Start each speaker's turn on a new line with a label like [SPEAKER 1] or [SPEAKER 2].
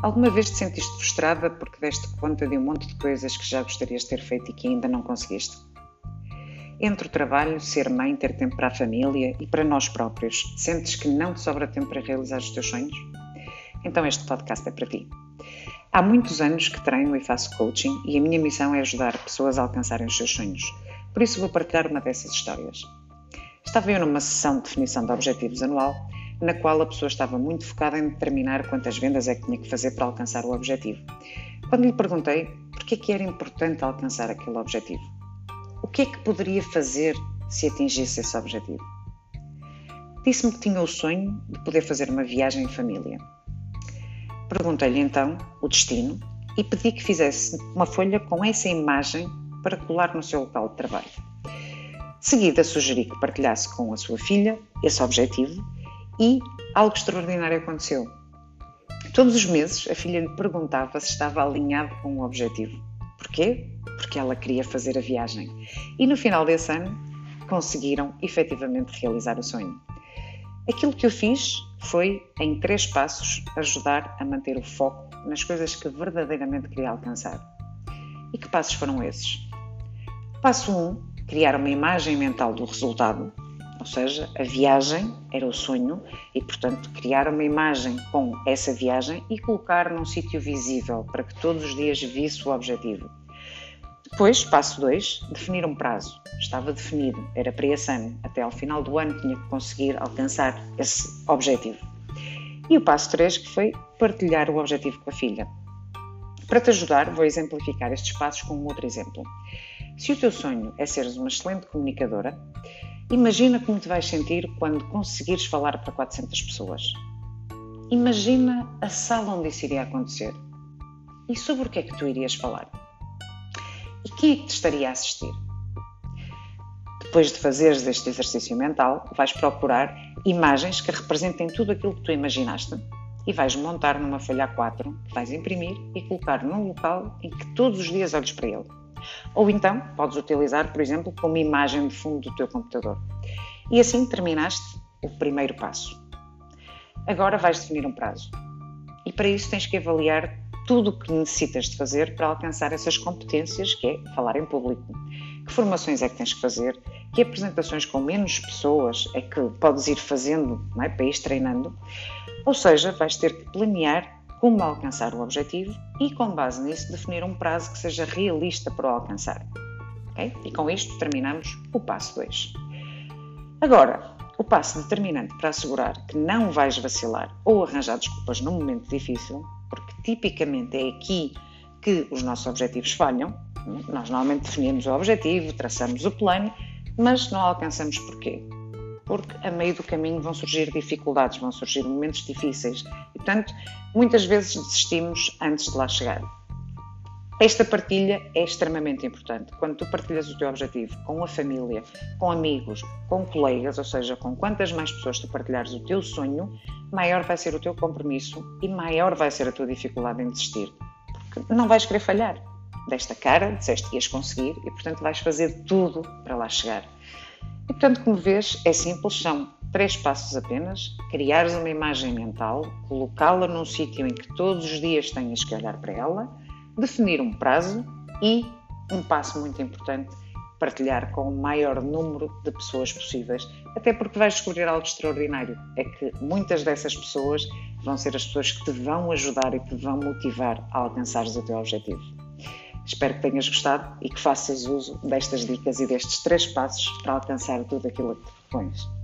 [SPEAKER 1] Alguma vez te sentiste frustrada porque deste conta de um monte de coisas que já gostarias de ter feito e que ainda não conseguiste? Entre o trabalho, ser mãe, ter tempo para a família e para nós próprios, sentes que não te sobra tempo para realizar os teus sonhos? Então este podcast é para ti. Há muitos anos que treino e faço coaching e a minha missão é ajudar pessoas a alcançarem os seus sonhos. Por isso vou partilhar uma dessas histórias. Estava eu numa sessão de definição de objetivos anual na qual a pessoa estava muito focada em determinar quantas vendas é que tinha que fazer para alcançar o objetivo. Quando lhe perguntei por que é que era importante alcançar aquele objetivo, o que é que poderia fazer se atingisse esse objetivo? Disse-me que tinha o sonho de poder fazer uma viagem em família. Perguntei-lhe então o destino e pedi que fizesse uma folha com essa imagem para colar no seu local de trabalho. De seguida, sugeri que partilhasse com a sua filha esse objetivo e algo extraordinário aconteceu. Todos os meses a filha lhe perguntava se estava alinhado com o objetivo. Porquê? Porque ela queria fazer a viagem. E no final desse ano conseguiram efetivamente realizar o sonho. Aquilo que eu fiz foi, em três passos, ajudar a manter o foco nas coisas que verdadeiramente queria alcançar. E que passos foram esses? Passo 1: um, criar uma imagem mental do resultado, ou seja, a viagem era o sonho e, portanto, criar uma imagem com essa viagem e colocar num sítio visível para que todos os dias visse o objetivo. Depois, passo 2, definir um prazo. Estava definido, era para esse ano. Até ao final do ano tinha que conseguir alcançar esse objetivo. E o passo 3, que foi partilhar o objetivo com a filha. Para te ajudar, vou exemplificar estes passos com um outro exemplo. Se o teu sonho é seres uma excelente comunicadora, Imagina como te vais sentir quando conseguires falar para 400 pessoas. Imagina a sala onde isso iria acontecer. E sobre o que é que tu irias falar? E quem é que te estaria a assistir? Depois de fazeres este exercício mental, vais procurar imagens que representem tudo aquilo que tu imaginaste e vais montar numa folha A4 que vais imprimir e colocar num local em que todos os dias olhes para ele. Ou então podes utilizar, por exemplo, como imagem de fundo do teu computador. E assim terminaste o primeiro passo. Agora vais definir um prazo. E para isso tens que avaliar tudo o que necessitas de fazer para alcançar essas competências, que é falar em público. Que formações é que tens que fazer? Que apresentações com menos pessoas é que podes ir fazendo é? para ir treinando? Ou seja, vais ter que planear como alcançar o objetivo e, com base nisso, definir um prazo que seja realista para o alcançar. Okay? E com isto terminamos o passo 2. Agora, o passo determinante para assegurar que não vais vacilar ou arranjar desculpas num momento difícil, porque tipicamente é aqui que os nossos objetivos falham. Nós normalmente definimos o objetivo, traçamos o plano, mas não alcançamos porquê? Porque a meio do caminho vão surgir dificuldades, vão surgir momentos difíceis e, portanto, muitas vezes desistimos antes de lá chegar. Esta partilha é extremamente importante. Quando tu partilhas o teu objetivo com a família, com amigos, com colegas, ou seja, com quantas mais pessoas tu partilhares o teu sonho, maior vai ser o teu compromisso e maior vai ser a tua dificuldade em desistir. Porque não vais querer falhar. Desta cara, disseste que ias conseguir e, portanto, vais fazer tudo para lá chegar. E, portanto, como vês, é simples, são três passos apenas: criares uma imagem mental, colocá-la num sítio em que todos os dias tenhas que olhar para ela, definir um prazo e, um passo muito importante, partilhar com o maior número de pessoas possíveis, até porque vais descobrir algo extraordinário: é que muitas dessas pessoas vão ser as pessoas que te vão ajudar e te vão motivar a alcançares o teu objetivo. Espero que tenhas gostado e que faças uso destas dicas e destes três passos para alcançar tudo aquilo que te propões.